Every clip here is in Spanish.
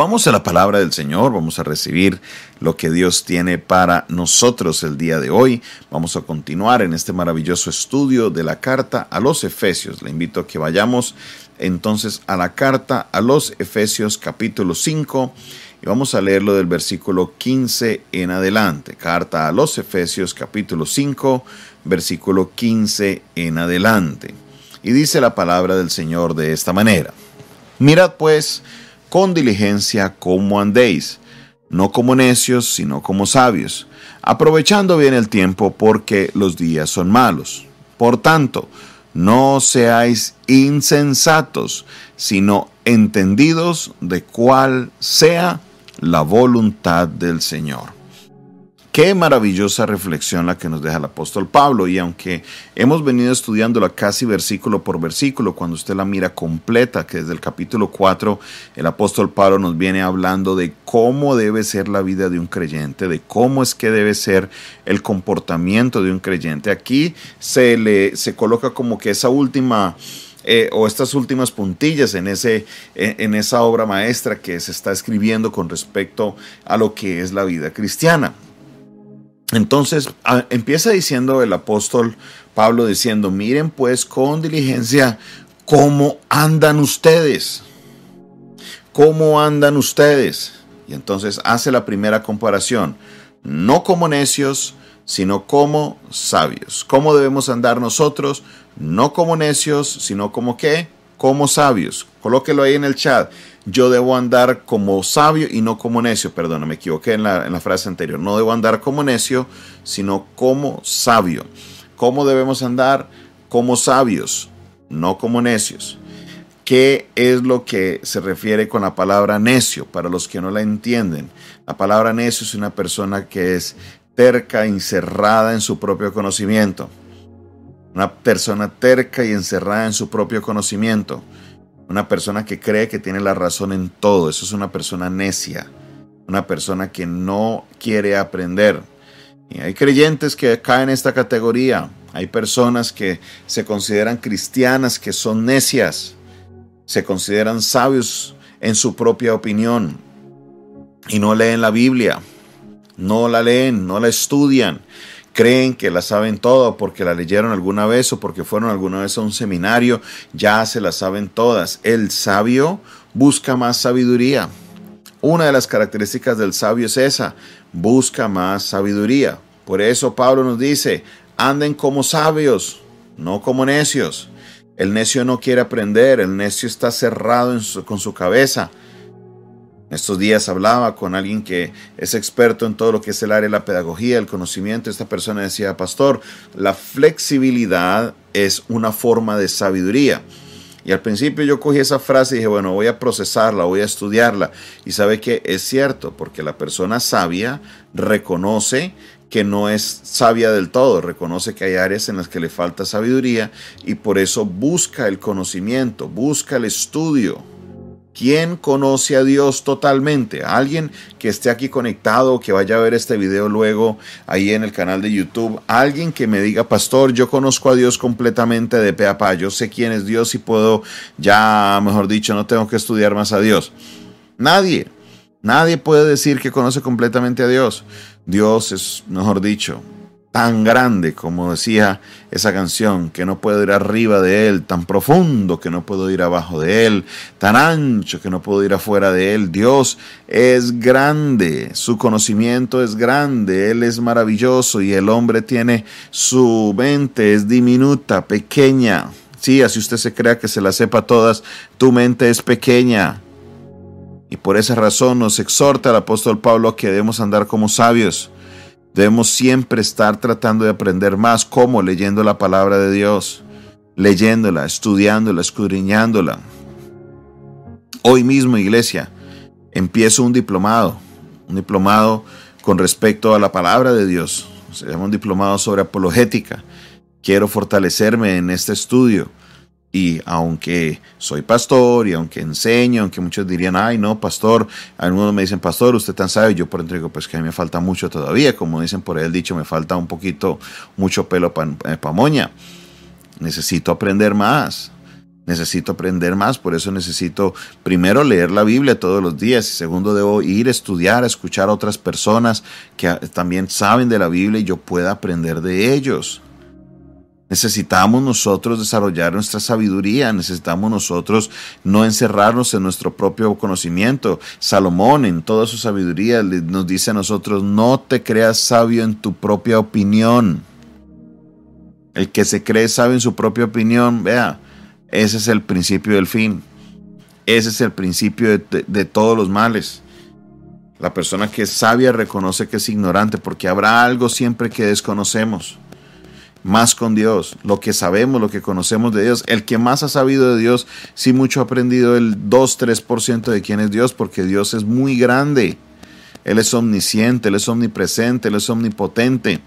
Vamos a la palabra del Señor, vamos a recibir lo que Dios tiene para nosotros el día de hoy. Vamos a continuar en este maravilloso estudio de la carta a los Efesios. Le invito a que vayamos entonces a la carta a los Efesios capítulo 5 y vamos a leerlo del versículo 15 en adelante. Carta a los Efesios capítulo 5, versículo 15 en adelante. Y dice la palabra del Señor de esta manera. Mirad pues, con diligencia cómo andéis, no como necios, sino como sabios, aprovechando bien el tiempo porque los días son malos. Por tanto, no seáis insensatos, sino entendidos de cuál sea la voluntad del Señor. Qué maravillosa reflexión la que nos deja el apóstol Pablo y aunque hemos venido estudiándola casi versículo por versículo, cuando usted la mira completa, que desde el capítulo 4 el apóstol Pablo nos viene hablando de cómo debe ser la vida de un creyente, de cómo es que debe ser el comportamiento de un creyente. Aquí se le se coloca como que esa última eh, o estas últimas puntillas en, ese, en esa obra maestra que se está escribiendo con respecto a lo que es la vida cristiana. Entonces empieza diciendo el apóstol Pablo diciendo, miren pues con diligencia cómo andan ustedes. ¿Cómo andan ustedes? Y entonces hace la primera comparación, no como necios, sino como sabios. ¿Cómo debemos andar nosotros? No como necios, sino como qué? Como sabios. Colóquelo ahí en el chat yo debo andar como sabio y no como necio. Perdón, me equivoqué en la, en la frase anterior. No debo andar como necio, sino como sabio. ¿Cómo debemos andar? Como sabios, no como necios. ¿Qué es lo que se refiere con la palabra necio? Para los que no la entienden, la palabra necio es una persona que es terca, encerrada en su propio conocimiento. Una persona terca y encerrada en su propio conocimiento. Una persona que cree que tiene la razón en todo. Eso es una persona necia. Una persona que no quiere aprender. Y hay creyentes que caen en esta categoría. Hay personas que se consideran cristianas que son necias. Se consideran sabios en su propia opinión. Y no leen la Biblia. No la leen, no la estudian creen que la saben todo porque la leyeron alguna vez o porque fueron alguna vez a un seminario, ya se la saben todas. El sabio busca más sabiduría. Una de las características del sabio es esa, busca más sabiduría. Por eso Pablo nos dice, anden como sabios, no como necios. El necio no quiere aprender, el necio está cerrado con su cabeza. Estos días hablaba con alguien que es experto en todo lo que es el área de la pedagogía, el conocimiento. Esta persona decía, pastor, la flexibilidad es una forma de sabiduría. Y al principio yo cogí esa frase y dije, bueno, voy a procesarla, voy a estudiarla. Y sabe que es cierto, porque la persona sabia reconoce que no es sabia del todo, reconoce que hay áreas en las que le falta sabiduría y por eso busca el conocimiento, busca el estudio. ¿Quién conoce a Dios totalmente? Alguien que esté aquí conectado, que vaya a ver este video luego ahí en el canal de YouTube. Alguien que me diga, pastor, yo conozco a Dios completamente de pe a pa. Yo sé quién es Dios y puedo, ya mejor dicho, no tengo que estudiar más a Dios. Nadie. Nadie puede decir que conoce completamente a Dios. Dios es, mejor dicho, tan grande, como decía esa canción, que no puedo ir arriba de él, tan profundo que no puedo ir abajo de él, tan ancho que no puedo ir afuera de él. Dios es grande, su conocimiento es grande, él es maravilloso y el hombre tiene su mente, es diminuta, pequeña. Sí, así usted se crea que se la sepa todas, tu mente es pequeña. Y por esa razón nos exhorta el apóstol Pablo que debemos andar como sabios Debemos siempre estar tratando de aprender más, como leyendo la palabra de Dios, leyéndola, estudiándola, escudriñándola. Hoy mismo, iglesia, empiezo un diplomado, un diplomado con respecto a la palabra de Dios. Se llama un diplomado sobre apologética. Quiero fortalecerme en este estudio. Y aunque soy pastor y aunque enseño, aunque muchos dirían, ay, no, pastor, algunos me dicen, pastor, usted tan sabe, yo por dentro digo, pues que a mí me falta mucho todavía, como dicen por ahí el dicho, me falta un poquito, mucho pelo para eh, pa moña. Necesito aprender más. Necesito aprender más, por eso necesito primero leer la Biblia todos los días y segundo debo ir a estudiar, a escuchar a otras personas que también saben de la Biblia y yo pueda aprender de ellos. Necesitamos nosotros desarrollar nuestra sabiduría, necesitamos nosotros no encerrarnos en nuestro propio conocimiento. Salomón en toda su sabiduría nos dice a nosotros, no te creas sabio en tu propia opinión. El que se cree sabio en su propia opinión, vea, ese es el principio del fin. Ese es el principio de, todos los males. La persona que es sabia reconoce que es ignorante porque habrá algo siempre que desconocemos. Más con Dios, lo que sabemos, lo que conocemos de Dios. El que más ha sabido de Dios, sí mucho ha aprendido el 2-3% de quién es Dios porque Dios es muy grande. Él es omnisciente, Él es omnipresente, Él es omnipotente.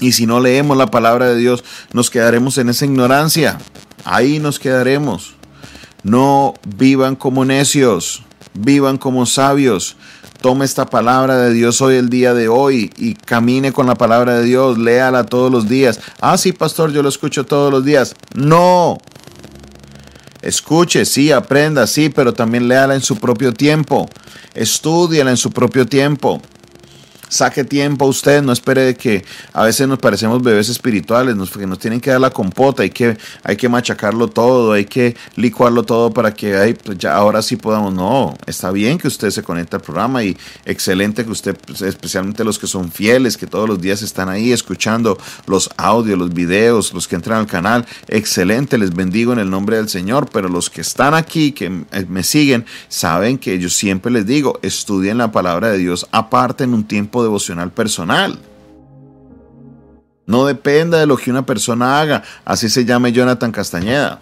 Y si no leemos la palabra de Dios, nos quedaremos en esa ignorancia. Ahí nos quedaremos. No vivan como necios, vivan como sabios. Tome esta palabra de Dios hoy, el día de hoy, y camine con la palabra de Dios. Léala todos los días. Ah, sí, pastor, yo lo escucho todos los días. No. Escuche, sí, aprenda, sí, pero también léala en su propio tiempo. Estudiala en su propio tiempo. Saque tiempo a usted, no espere de que a veces nos parecemos bebés espirituales, nos, nos tienen que dar la compota, hay que, hay que machacarlo todo, hay que licuarlo todo para que hay, pues ya ahora sí podamos. No, está bien que usted se conecte al programa y excelente que usted, pues, especialmente los que son fieles, que todos los días están ahí escuchando los audios, los videos, los que entran al canal, excelente, les bendigo en el nombre del Señor, pero los que están aquí, que me siguen, saben que yo siempre les digo, estudien la palabra de Dios aparte en un tiempo devocional personal. No dependa de lo que una persona haga, así se llame Jonathan Castañeda.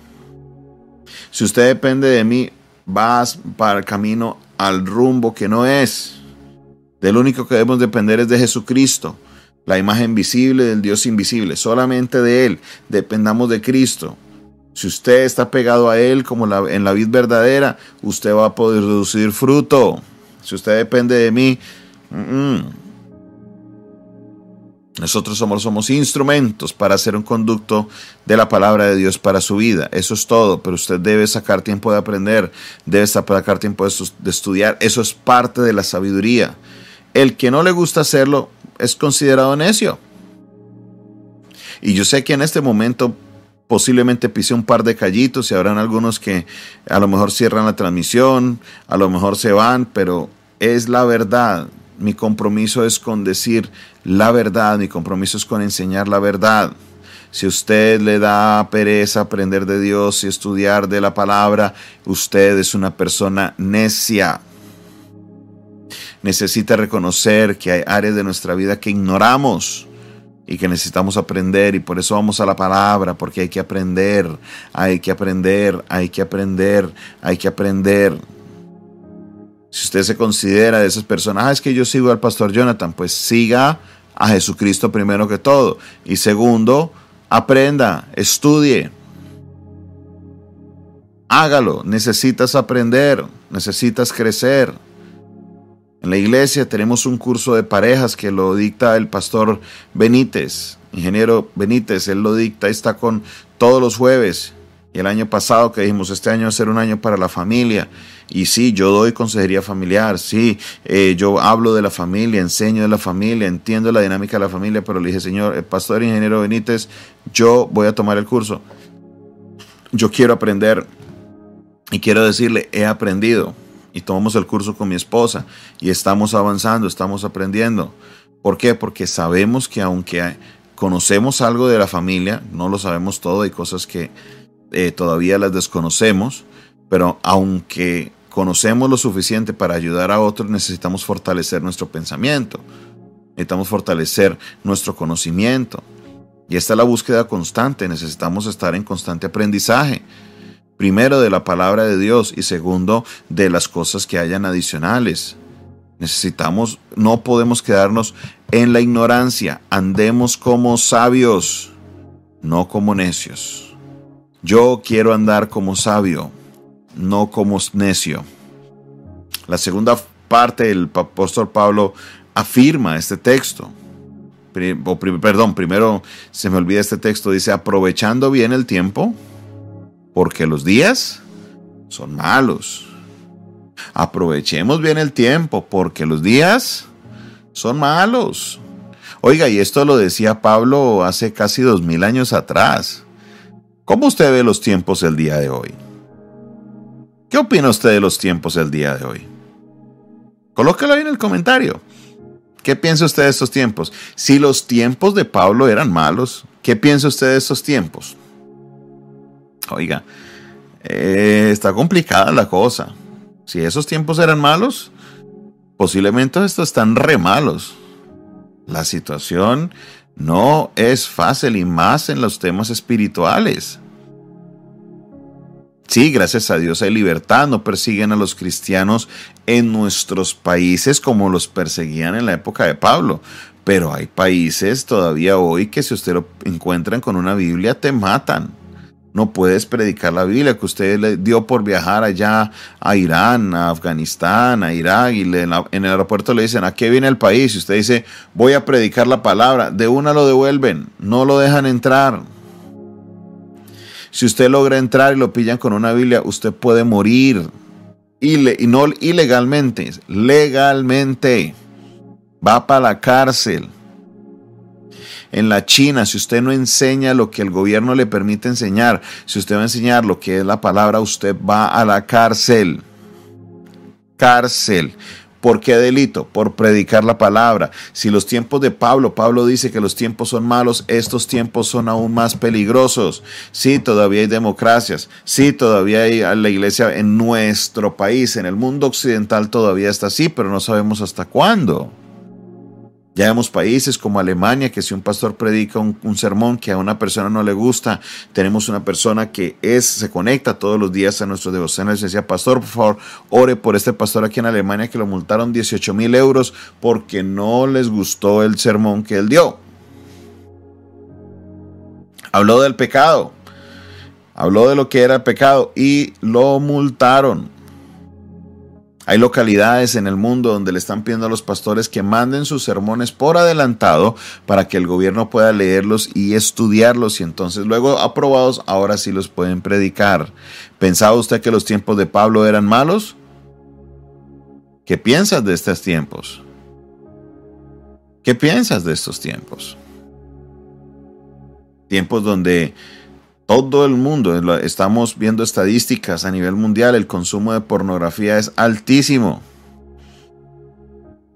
Si usted depende de mí, vas para el camino al rumbo que no es. Del único que debemos depender es de Jesucristo, la imagen visible del Dios invisible. Solamente de Él dependamos de Cristo. Si usted está pegado a Él como en la vida verdadera, usted va a poder producir fruto. Si usted depende de mí, nosotros somos, somos instrumentos para hacer un conducto de la palabra de Dios para su vida. Eso es todo, pero usted debe sacar tiempo de aprender, debe sacar tiempo de estudiar. Eso es parte de la sabiduría. El que no le gusta hacerlo es considerado necio. Y yo sé que en este momento posiblemente pise un par de callitos y habrán algunos que a lo mejor cierran la transmisión, a lo mejor se van, pero es la verdad. Mi compromiso es con decir la verdad, mi compromiso es con enseñar la verdad. Si usted le da pereza aprender de Dios y estudiar de la palabra, usted es una persona necia. Necesita reconocer que hay áreas de nuestra vida que ignoramos y que necesitamos aprender y por eso vamos a la palabra, porque hay que aprender, hay que aprender, hay que aprender, hay que aprender. Si usted se considera de esas personas, ah, es que yo sigo al pastor Jonathan, pues siga a Jesucristo primero que todo. Y segundo, aprenda, estudie. Hágalo, necesitas aprender, necesitas crecer. En la iglesia tenemos un curso de parejas que lo dicta el pastor Benítez, ingeniero Benítez, él lo dicta, está con todos los jueves. Y el año pasado que dijimos, este año va a ser un año para la familia. Y sí, yo doy consejería familiar, sí, eh, yo hablo de la familia, enseño de la familia, entiendo la dinámica de la familia, pero le dije, Señor, el pastor ingeniero Benítez, yo voy a tomar el curso. Yo quiero aprender y quiero decirle, he aprendido. Y tomamos el curso con mi esposa y estamos avanzando, estamos aprendiendo. ¿Por qué? Porque sabemos que aunque conocemos algo de la familia, no lo sabemos todo, hay cosas que eh, todavía las desconocemos, pero aunque conocemos lo suficiente para ayudar a otros, necesitamos fortalecer nuestro pensamiento, necesitamos fortalecer nuestro conocimiento. Y esta es la búsqueda constante, necesitamos estar en constante aprendizaje. Primero de la palabra de Dios y segundo de las cosas que hayan adicionales. Necesitamos, no podemos quedarnos en la ignorancia, andemos como sabios, no como necios. Yo quiero andar como sabio, no como necio. La segunda parte del apóstol Pablo afirma este texto. perdón, primero se me olvida este texto, dice, aprovechando bien el tiempo, porque los días son malos. Aprovechemos bien el tiempo, porque los días son malos. Oiga, y esto lo decía Pablo hace casi dos mil años atrás. ¿Cómo usted ve los tiempos el día de hoy? ¿Qué opina usted de los tiempos del día de hoy? Colóquelo ahí en el comentario. ¿Qué piensa usted de estos tiempos? Si los tiempos de Pablo eran malos, ¿qué piensa usted de estos tiempos? Oiga, eh, está complicada la cosa. Si esos tiempos eran malos, posiblemente estos están re malos. La situación no es fácil y más en los temas espirituales. Sí, gracias a Dios hay libertad, no persiguen a los cristianos en nuestros países como los perseguían en la época de Pablo. Pero hay países todavía hoy que si usted lo encuentran con una Biblia te matan no puedes predicar la Biblia que usted le dio por viajar allá a Irán, a Afganistán, a Irak, y en el aeropuerto le dicen, ¿a qué viene el país? Y usted dice, voy a predicar la palabra, de una lo devuelven, no lo dejan entrar. Si usted logra entrar y lo pillan con una Biblia, usted puede morir. y no ilegalmente, legalmente. Va para la cárcel en la China, si usted no enseña lo que el gobierno le permite enseñar, si usted va a enseñar lo que es la palabra, usted va a la cárcel. Cárcel. ¿Por qué delito? Por predicar la palabra. Si los tiempos de Pablo, Pablo dice que los tiempos son malos, estos tiempos son aún más peligrosos. Sí, todavía hay democracias. Sí, todavía hay la iglesia en nuestro país, en el mundo occidental todavía está así, pero no sabemos hasta cuándo. Ya vemos países como Alemania que si un pastor predica un, sermón que a una persona no le gusta, tenemos una persona que es, se conecta todos los días a nuestros devocionales y decía, pastor, por favor, ore por este pastor aquí en Alemania que lo multaron 18 mil euros porque no les gustó el sermón que él dio. Habló del pecado, habló de lo que era el pecado y lo multaron. Hay localidades en el mundo donde le están pidiendo a los pastores que manden sus sermones por adelantado para que el gobierno pueda leerlos y estudiarlos y entonces luego aprobados ahora sí los pueden predicar. ¿Pensaba usted que los tiempos de Pablo eran malos? ¿Qué piensas de estos tiempos? ¿Qué piensas de estos tiempos? Tiempos donde todo el mundo, estamos viendo estadísticas a nivel mundial, el consumo de pornografía es altísimo.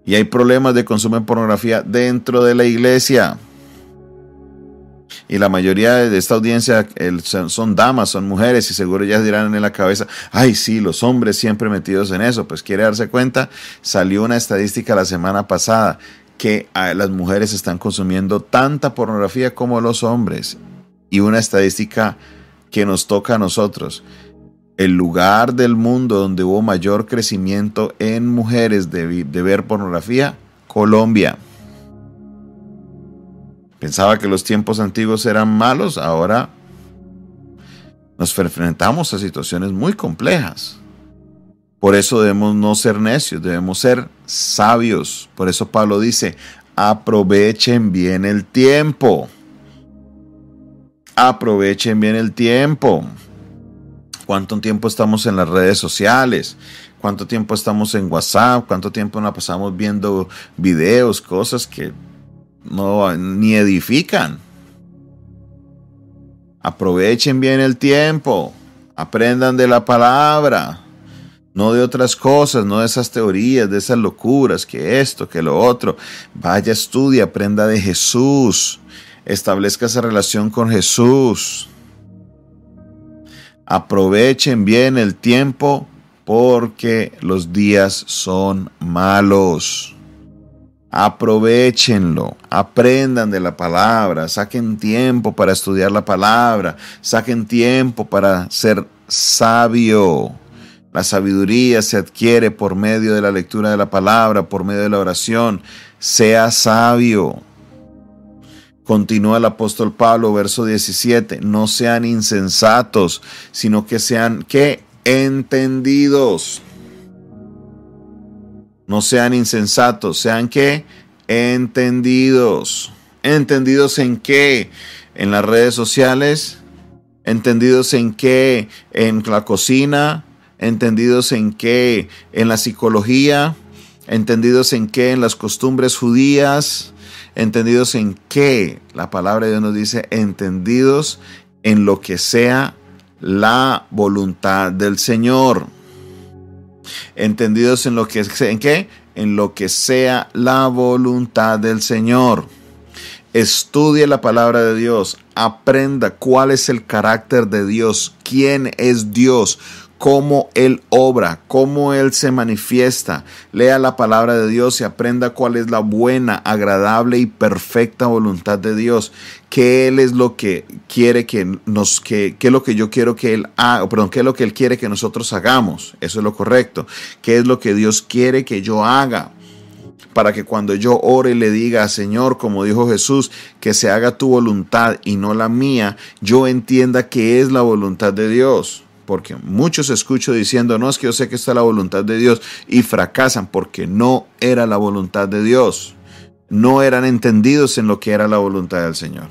Y hay problemas de consumo de pornografía dentro de la iglesia. Y la mayoría de esta audiencia son damas, son mujeres, y seguro ya dirán en la cabeza, ay sí, los hombres siempre metidos en eso. Pues quiere darse cuenta, salió una estadística la semana pasada que ah, las mujeres están consumiendo tanta pornografía como los hombres y una estadística que nos toca a nosotros. El lugar del mundo donde hubo mayor crecimiento en mujeres de, ver pornografía, Colombia. Pensaba que los tiempos antiguos eran malos, ahora nos enfrentamos a situaciones muy complejas. Por eso debemos no ser necios, debemos ser sabios. Por eso Pablo dice, aprovechen bien el tiempo aprovechen bien el tiempo. ¿Cuánto tiempo estamos en las redes sociales? ¿Cuánto tiempo estamos en WhatsApp? ¿Cuánto tiempo nos pasamos viendo videos, cosas que no ni edifican? Aprovechen bien el tiempo. Aprendan de la palabra. No de otras cosas, no de esas teorías, de esas locuras, que esto, que lo otro. Vaya, estudia, aprenda de Jesús establezca esa relación con Jesús. Aprovechen bien el tiempo porque los días son malos. Aprovechenlo, aprendan de la palabra, saquen tiempo para estudiar la palabra, saquen tiempo para ser sabio. La sabiduría se adquiere por medio de la lectura de la palabra, por medio de la oración. Sea sabio. Continúa el apóstol Pablo, verso 17, no sean insensatos, sino que sean que entendidos. No sean insensatos, sean que entendidos. ¿Entendidos en qué? En las redes sociales. ¿Entendidos en qué? En la cocina. ¿Entendidos en qué? En la psicología. ¿Entendidos en qué? En las costumbres judías. ¿Entendidos en qué? La palabra de Dios nos dice, entendidos en lo que sea la voluntad del Señor. Entendidos en lo que en qué? En lo que sea la voluntad del Señor. Estudie la palabra de Dios, aprenda cuál es el carácter de Dios, quién es Dios, cómo Él obra, cómo Él se manifiesta. Lea la palabra de Dios y aprenda cuál es la buena, agradable y perfecta voluntad de Dios. ¿Qué Él es lo que quiere que nos, que, qué es lo que yo quiero que Él haga, perdón, qué es lo que Él quiere que nosotros hagamos? Eso es lo correcto. ¿Qué es lo que Dios quiere que yo haga? para que cuando yo ore le diga, Señor, como dijo Jesús, que se haga tu voluntad y no la mía, yo entienda que es la voluntad de Dios porque muchos escucho diciendo, no es que yo sé que está la voluntad de Dios y fracasan porque no era la voluntad de Dios. No eran entendidos en lo que era la voluntad del Señor.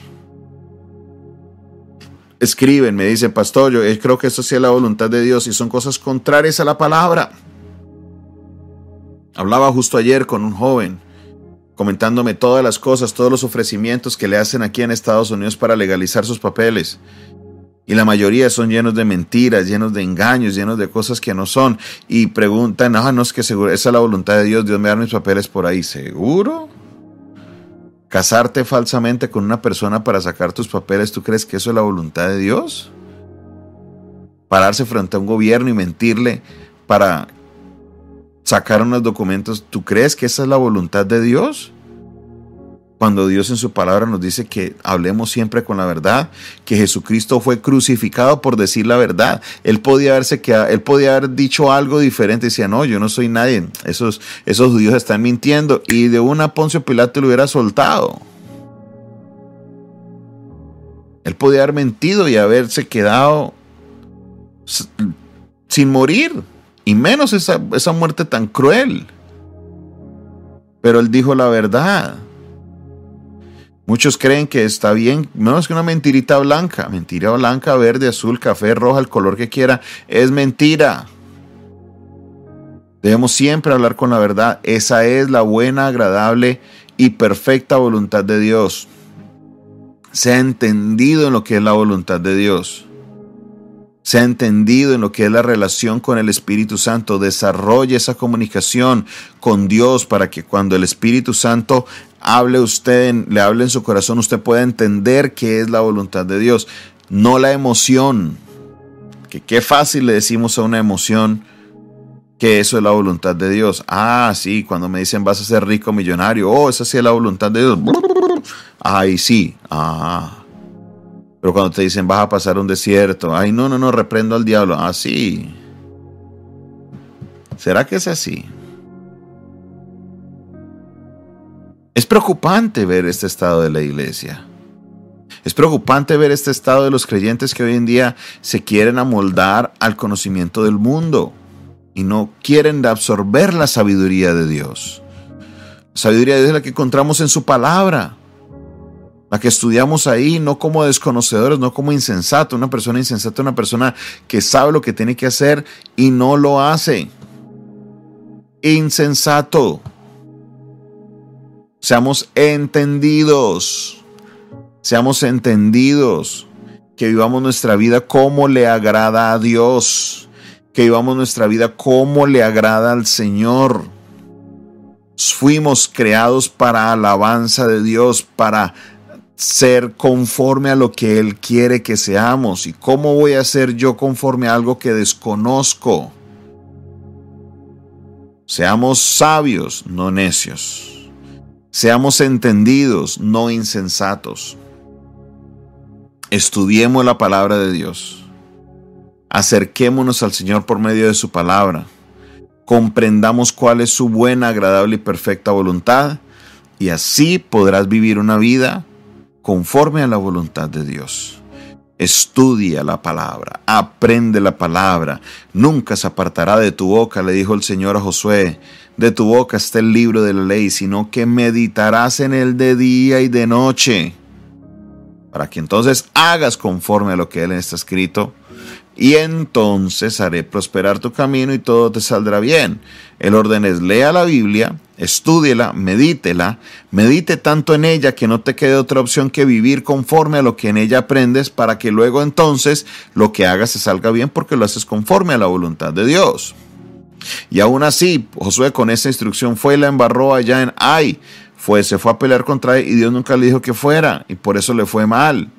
Escriben, me dice, pastor, yo creo que eso sí es la voluntad de Dios y son cosas contrarias a la palabra. Hablaba justo ayer con un joven comentándome todas las cosas, todos los ofrecimientos que le hacen aquí en Estados Unidos para legalizar sus papeles. Y la mayoría son llenos de mentiras, llenos de engaños, llenos de cosas que no son. Y preguntan, no, no es que seguro, esa es la voluntad de Dios, Dios me da mis papeles por ahí. ¿Seguro? Casarte falsamente con una persona para sacar tus papeles, ¿tú crees que eso es la voluntad de Dios? Pararse frente a un gobierno y mentirle para sacar unos documentos, ¿tú crees que esa es la voluntad de Dios? Cuando Dios en su palabra nos dice que hablemos siempre con la verdad, que Jesucristo fue crucificado por decir la verdad. Él podía haberse quedado, él podía haber dicho algo diferente, decía, "No, yo no soy nadie. Esos esos judíos están mintiendo" y de una Poncio Pilato lo hubiera soltado. Él podía haber mentido y haberse quedado sin morir, y menos esa, esa muerte tan cruel. Pero él dijo la verdad. Muchos creen que está bien, menos que una mentirita blanca, mentira blanca, verde, azul, café, roja, el color que quiera, es mentira. Debemos siempre hablar con la verdad. Esa es la buena, agradable y perfecta voluntad de Dios. Se ha entendido en lo que es la voluntad de Dios. Se ha entendido en lo que es la relación con el Espíritu Santo. Desarrolle esa comunicación con Dios para que cuando el Espíritu Santo hable usted, le hable en su corazón, usted pueda entender qué es la voluntad de Dios, no la emoción. Que qué fácil le decimos a una emoción que eso es la voluntad de Dios. Ah, sí, cuando me dicen vas a ser rico, millonario, oh, esa sí es la voluntad de Dios. Ay, sí, ah. Pero cuando te dicen vas a pasar un desierto, ay, no, no, no, reprendo al diablo. Ah, sí. ¿Será que es así? Es preocupante ver este estado de la iglesia. Es preocupante ver este estado de los creyentes que hoy en día se quieren amoldar al conocimiento del mundo y no quieren absorber la sabiduría de Dios. La sabiduría de Dios es la que encontramos en su palabra, la que estudiamos ahí, no como desconocedores, no como insensato. Una persona insensata, una persona que sabe lo que tiene que hacer y no lo hace. Insensato. Seamos entendidos. Seamos entendidos. Que vivamos nuestra vida como le agrada a Dios. Que vivamos nuestra vida como le agrada al Señor. Fuimos creados para alabanza de Dios, para ser conforme a lo que Él quiere que seamos. ¿Y cómo voy a ser yo conforme a algo que desconozco? Seamos sabios, no necios. Seamos entendidos, no insensatos. Estudiemos la palabra de Dios. Acerquémonos al Señor por medio de su palabra. Comprendamos cuál es su buena, agradable y perfecta voluntad. Y así podrás vivir una vida conforme a la voluntad de Dios. Estudia la palabra, aprende la palabra, nunca se apartará de tu boca, le dijo el Señor a Josué, de tu boca está el libro de la ley, sino que meditarás en él de día y de noche, para que entonces hagas conforme a lo que él está escrito y entonces haré prosperar tu camino y todo te saldrá bien. El orden es lea la Biblia, estúdiela, medítela, medite tanto en ella que no te quede otra opción que vivir conforme a lo que en ella aprendes para que luego entonces lo que hagas se salga bien porque lo haces conforme a la voluntad de Dios. Y aún así, Josué con esa instrucción fue y la embarró allá en Ay, fue, se fue a pelear contra él y Dios nunca le dijo que fuera y por eso le fue mal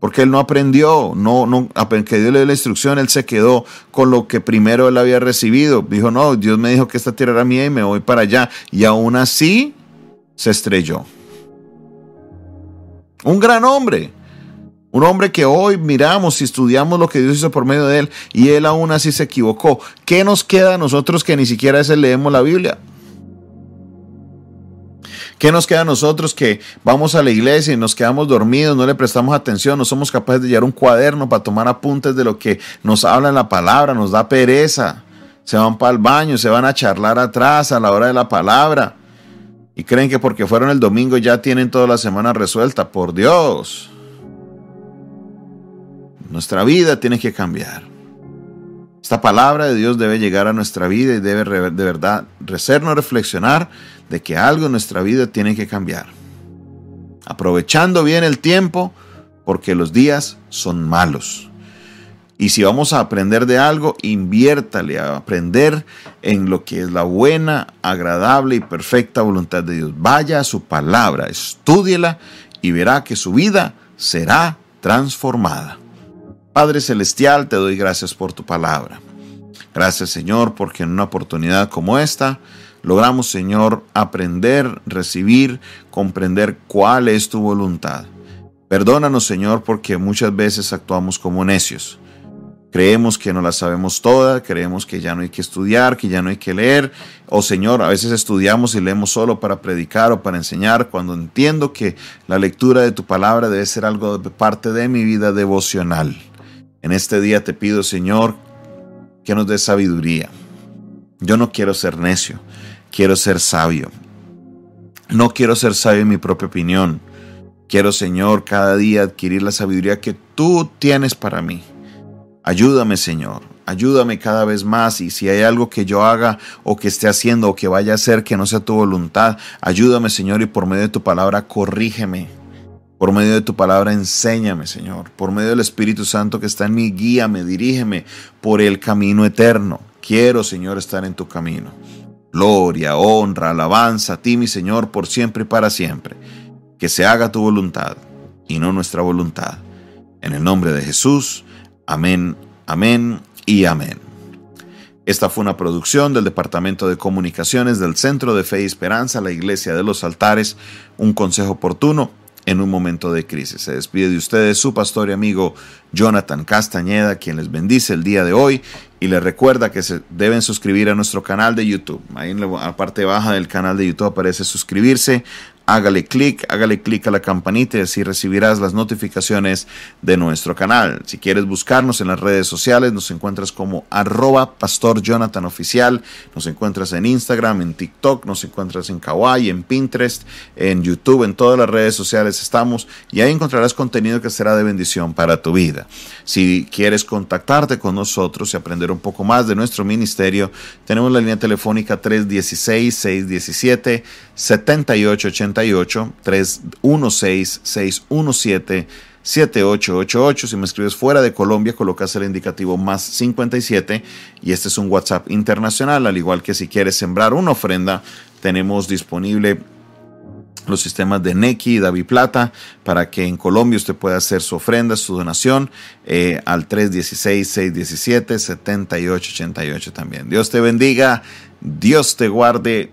porque él no aprendió, no, no, que Dios le dio la instrucción, él se quedó con lo que primero él había recibido. Dijo, no, Dios me dijo que esta tierra era mía y me voy para allá. Y aún así se estrelló. Un gran hombre, un hombre que hoy miramos y estudiamos lo que Dios hizo por medio de él y él aún así se equivocó. ¿Qué nos queda a nosotros que ni siquiera ese leemos la Biblia? ¿Qué nos queda a nosotros que vamos a la iglesia y nos quedamos dormidos, no le prestamos atención, no somos capaces de llevar un cuaderno para tomar apuntes de lo que nos habla en la palabra, nos da pereza? Se van para el baño, se van a charlar atrás a la hora de la palabra. Y creen que porque fueron el domingo ya tienen toda la semana resuelta. Por Dios. Nuestra vida tiene que cambiar. Esta palabra de Dios debe llegar a nuestra vida y debe de verdad hacernos reflexionar de que algo en nuestra vida tiene que cambiar. Aprovechando bien el tiempo porque los días son malos. Y si vamos a aprender de algo, inviértale a aprender en lo que es la buena, agradable y perfecta voluntad de Dios. Vaya a su palabra, estúdiela y verá que su vida será transformada. Padre Celestial, te doy gracias por tu palabra. Gracias Señor, porque en una oportunidad como esta, logramos, Señor, aprender, recibir, comprender cuál es tu voluntad. Perdónanos, Señor, porque muchas veces actuamos como necios. Creemos que no la sabemos toda, creemos que ya no hay que estudiar, que ya no hay que leer. O Señor, a veces estudiamos y leemos solo para predicar o para enseñar, cuando entiendo que la lectura de tu palabra debe ser algo de parte de mi vida devocional. En este día te pido, Señor, que nos dé sabiduría. Yo no quiero ser necio quiero ser sabio. No quiero ser sabio en mi propia opinión. Quiero, Señor, cada día adquirir la sabiduría que tú tienes para mí. Ayúdame, Señor. Ayúdame cada vez más y si hay algo que yo haga o que esté haciendo o que vaya a hacer que no sea tu voluntad, ayúdame, Señor, y por medio de tu palabra corrígeme. Por medio de tu palabra enséñame, Señor. Por medio del Espíritu Santo que está en mi guía, me dirígeme por el camino eterno. Quiero, Señor, estar en tu camino. Gloria, honra, alabanza a ti, mi Señor, por siempre y para siempre. Que se haga tu voluntad y no nuestra voluntad. En el nombre de Jesús, amén, amén y amén. Esta fue una producción del Departamento de Comunicaciones del Centro de Fe y Esperanza, la Iglesia de los Altares, un consejo oportuno en un momento de crisis. Se despide de ustedes su pastor y amigo Jonathan Castañeda, quien les bendice el día de hoy y les recuerda que se deben suscribir a nuestro canal de YouTube. Ahí en la parte baja del canal de YouTube aparece suscribirse hágale clic, hágale clic a la campanita y así recibirás las notificaciones de nuestro canal. Si quieres buscarnos en las redes sociales, nos encuentras como arroba pastor Jonathan oficial, nos encuentras en Instagram, en TikTok, nos encuentras en Kawaii, en Pinterest, en YouTube, en todas las redes sociales estamos y ahí encontrarás contenido que será de bendición para tu vida. Si quieres contactarte con nosotros y aprender un poco más de nuestro ministerio, tenemos la línea telefónica 316 617 7880 316-617-7888. Si me escribes fuera de Colombia, colocas el indicativo más 57 y este es un WhatsApp internacional. Al igual que si quieres sembrar una ofrenda, tenemos disponible los sistemas de Neki y Davi Plata para que en Colombia usted pueda hacer su ofrenda, su donación eh, al 316-617-7888 también. Dios te bendiga, Dios te guarde